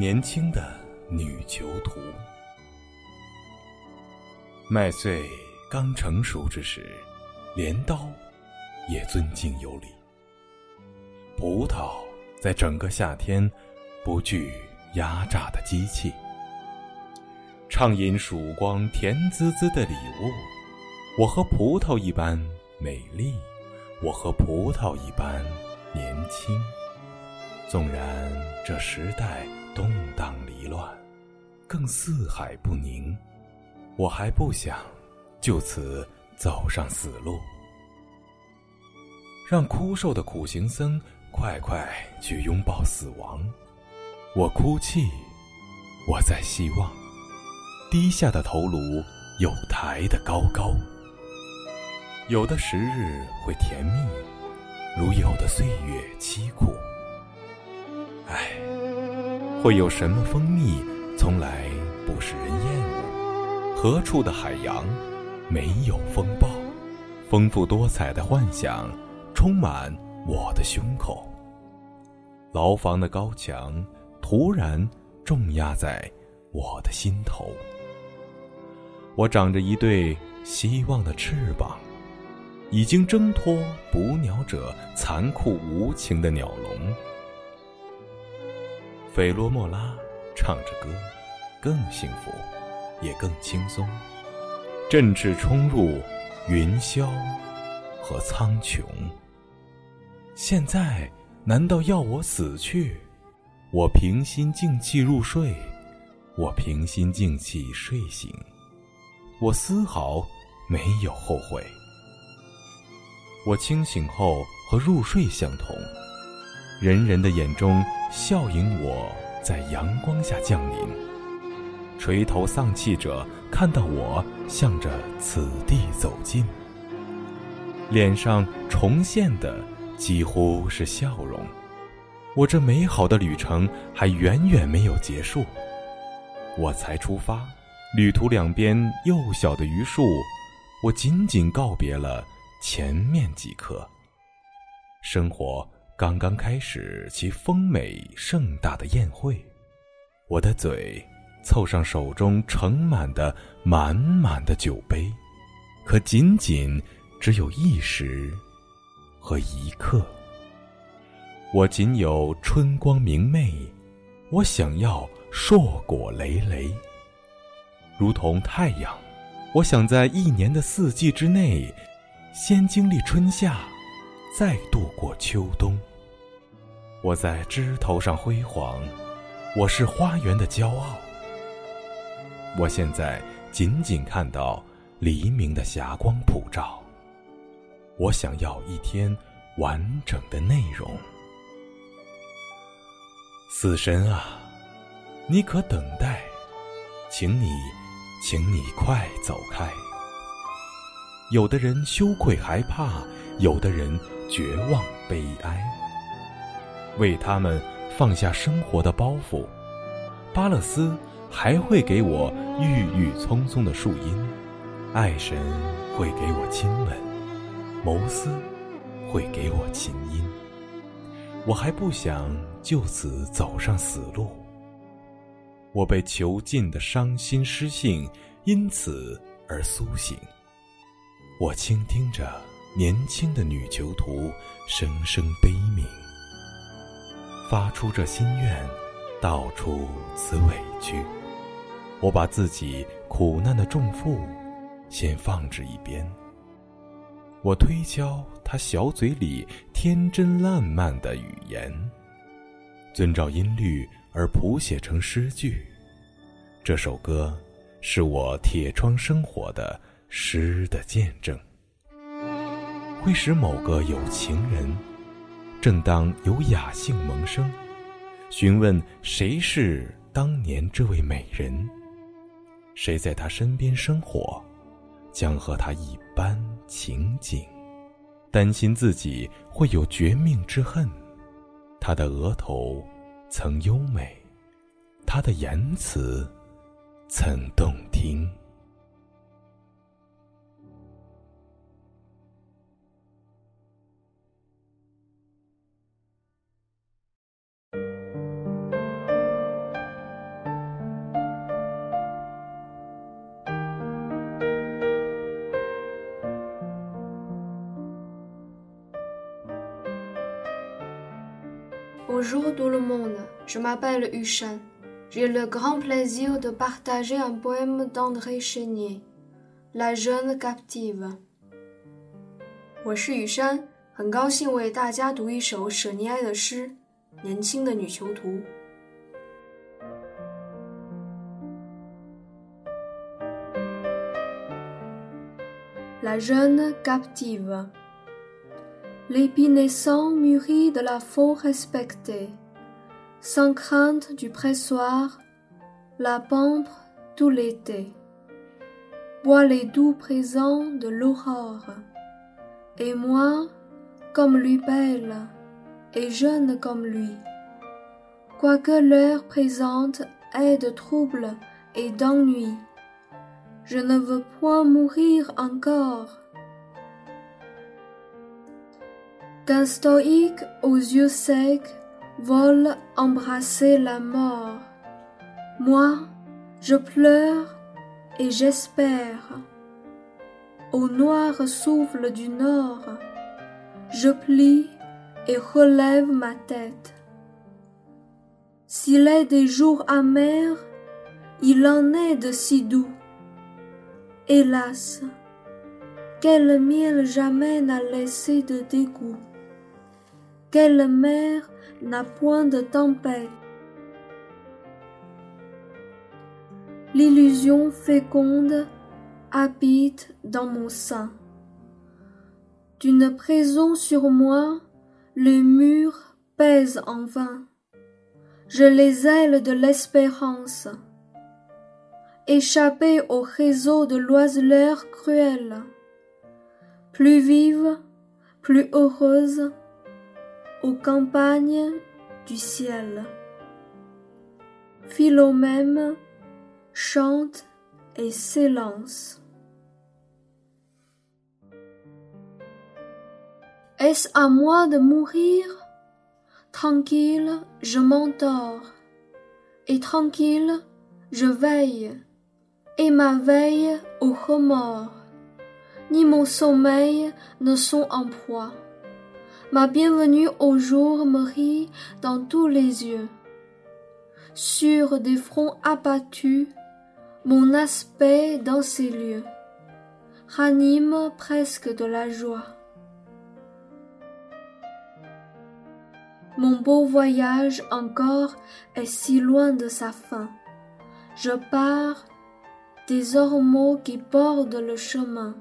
年轻的女囚徒。麦穗刚成熟之时，镰刀也尊敬有礼。葡萄在整个夏天不惧压榨的机器，畅饮曙光甜滋滋的礼物。我和葡萄一般美丽，我和葡萄一般年轻。纵然这时代动荡离乱，更四海不宁，我还不想就此走上死路。让枯瘦的苦行僧快快去拥抱死亡。我哭泣，我在希望，低下的头颅有抬得高高。有的时日会甜蜜，如有的岁月凄苦。唉，会有什么蜂蜜从来不使人厌恶？何处的海洋没有风暴？丰富多彩的幻想充满我的胸口。牢房的高墙突然重压在我的心头。我长着一对希望的翅膀。已经挣脱捕鸟者残酷无情的鸟笼，菲罗莫拉唱着歌，更幸福，也更轻松。振翅冲入云霄和苍穹。现在难道要我死去？我平心静气入睡，我平心静气睡醒，我丝毫没有后悔。我清醒后和入睡相同，人人的眼中笑迎我在阳光下降临。垂头丧气者看到我向着此地走近，脸上重现的几乎是笑容。我这美好的旅程还远远没有结束，我才出发，旅途两边幼小的榆树，我仅仅告别了。前面几棵，生活刚刚开始其丰美盛大的宴会，我的嘴凑上手中盛满的满满的酒杯，可仅仅只有一时和一刻。我仅有春光明媚，我想要硕果累累，如同太阳，我想在一年的四季之内。先经历春夏，再度过秋冬。我在枝头上辉煌，我是花园的骄傲。我现在仅仅看到黎明的霞光普照。我想要一天完整的内容。死神啊，你可等待？请你，请你快走开。有的人羞愧害怕，有的人绝望悲哀。为他们放下生活的包袱，巴勒斯还会给我郁郁葱葱的树荫，爱神会给我亲吻，谋斯会给我琴音。我还不想就此走上死路。我被囚禁的伤心诗性因此而苏醒。我倾听着年轻的女囚徒声声悲鸣，发出这心愿，道出此委屈。我把自己苦难的重负先放置一边。我推敲他小嘴里天真烂漫的语言，遵照音律而谱写成诗句。这首歌是我铁窗生活的。诗的见证，会使某个有情人，正当有雅兴萌生，询问谁是当年这位美人，谁在他身边生活，将和他一般情景，担心自己会有绝命之恨。他的额头曾优美，他的言辞曾动听。Bonjour tout le monde, je m'appelle Yushan. J'ai le grand plaisir de partager un poème d'André Chénier, La jeune captive. 我是雨山，很高兴为大家读一首舍尼埃的诗《年轻的女囚徒》。La jeune captive. L'épinessant mûrit de la faux respectée, sans crainte du pressoir, la pampre tout l'été, boit les doux présents de l'aurore. Et moi, comme lui belle, et jeune comme lui, quoique l'heure présente ait de troubles et d'ennuis, je ne veux point mourir encore. Qu'un stoïque aux yeux secs vole embrasser la mort. Moi, je pleure et j'espère. Au noir souffle du nord, je plie et relève ma tête. S'il est des jours amers, il en est de si doux. Hélas, quel miel jamais n'a laissé de dégoût, quelle mer n'a point de tempête. L'illusion féconde habite dans mon sein. D'une prison sur moi, les murs pèsent en vain. Je les ailes de l'espérance échapper au réseau de l'oiseleur cruel, plus vive, plus heureuse, aux campagnes du ciel. Philomène chante et s'élance. Est-ce à moi de mourir? Tranquille, je m'endors, et tranquille, je veille et ma veille au remords, ni mon sommeil ne sont en proie. Ma bienvenue au jour me rit dans tous les yeux. Sur des fronts abattus, mon aspect dans ces lieux ranime presque de la joie. Mon beau voyage encore est si loin de sa fin. Je pars des ormeaux qui bordent le chemin.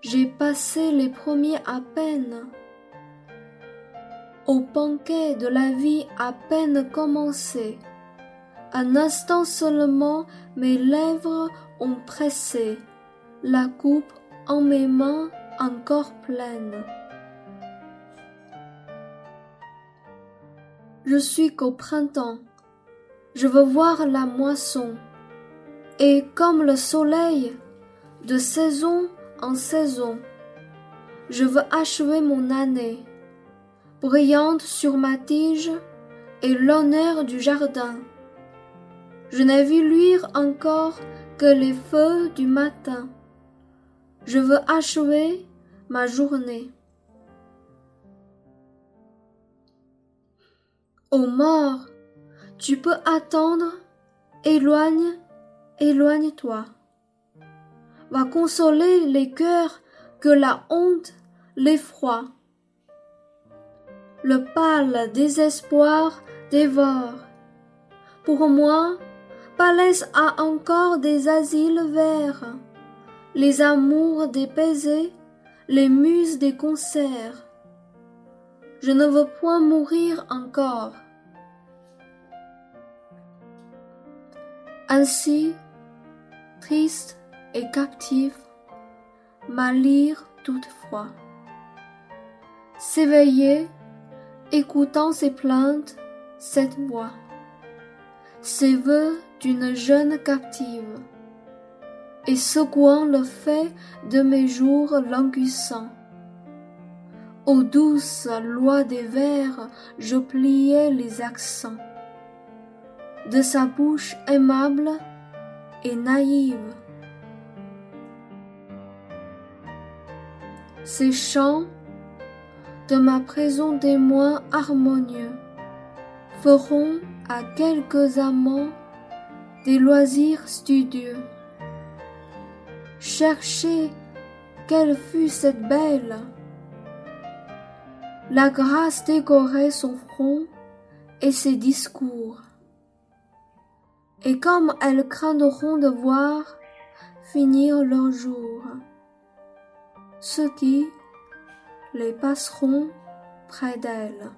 J'ai passé les premiers à peine. Au banquet de la vie à peine commencé, un instant seulement mes lèvres ont pressé la coupe en mes mains encore pleine. Je suis qu'au printemps, je veux voir la moisson et comme le soleil, de saison en saison, je veux achever mon année, brillante sur ma tige et l'honneur du jardin. Je n'ai vu luire encore que les feux du matin. Je veux achever ma journée. Ô mort, tu peux attendre, éloigne éloigne-toi. Va consoler les cœurs que la honte, l'effroi, le pâle désespoir dévore. Pour moi, Palès a encore des asiles verts, les amours dépaisés, les muses des concerts. Je ne veux point mourir encore. Ainsi, triste et captive, ma lyre toute froid. S'éveiller, écoutant ses plaintes, cette voix, ces vœux d'une jeune captive, et secouant le fait de mes jours languissants. Aux douces lois des vers, je pliais les accents de sa bouche aimable et naïve. Ces chants de ma prison des mois harmonieux feront à quelques amants des loisirs studieux. Cherchez quelle fut cette belle. La grâce décorait son front et ses discours. Et comme elles craindront de voir finir leur jour, ceux qui les passeront près d'elle.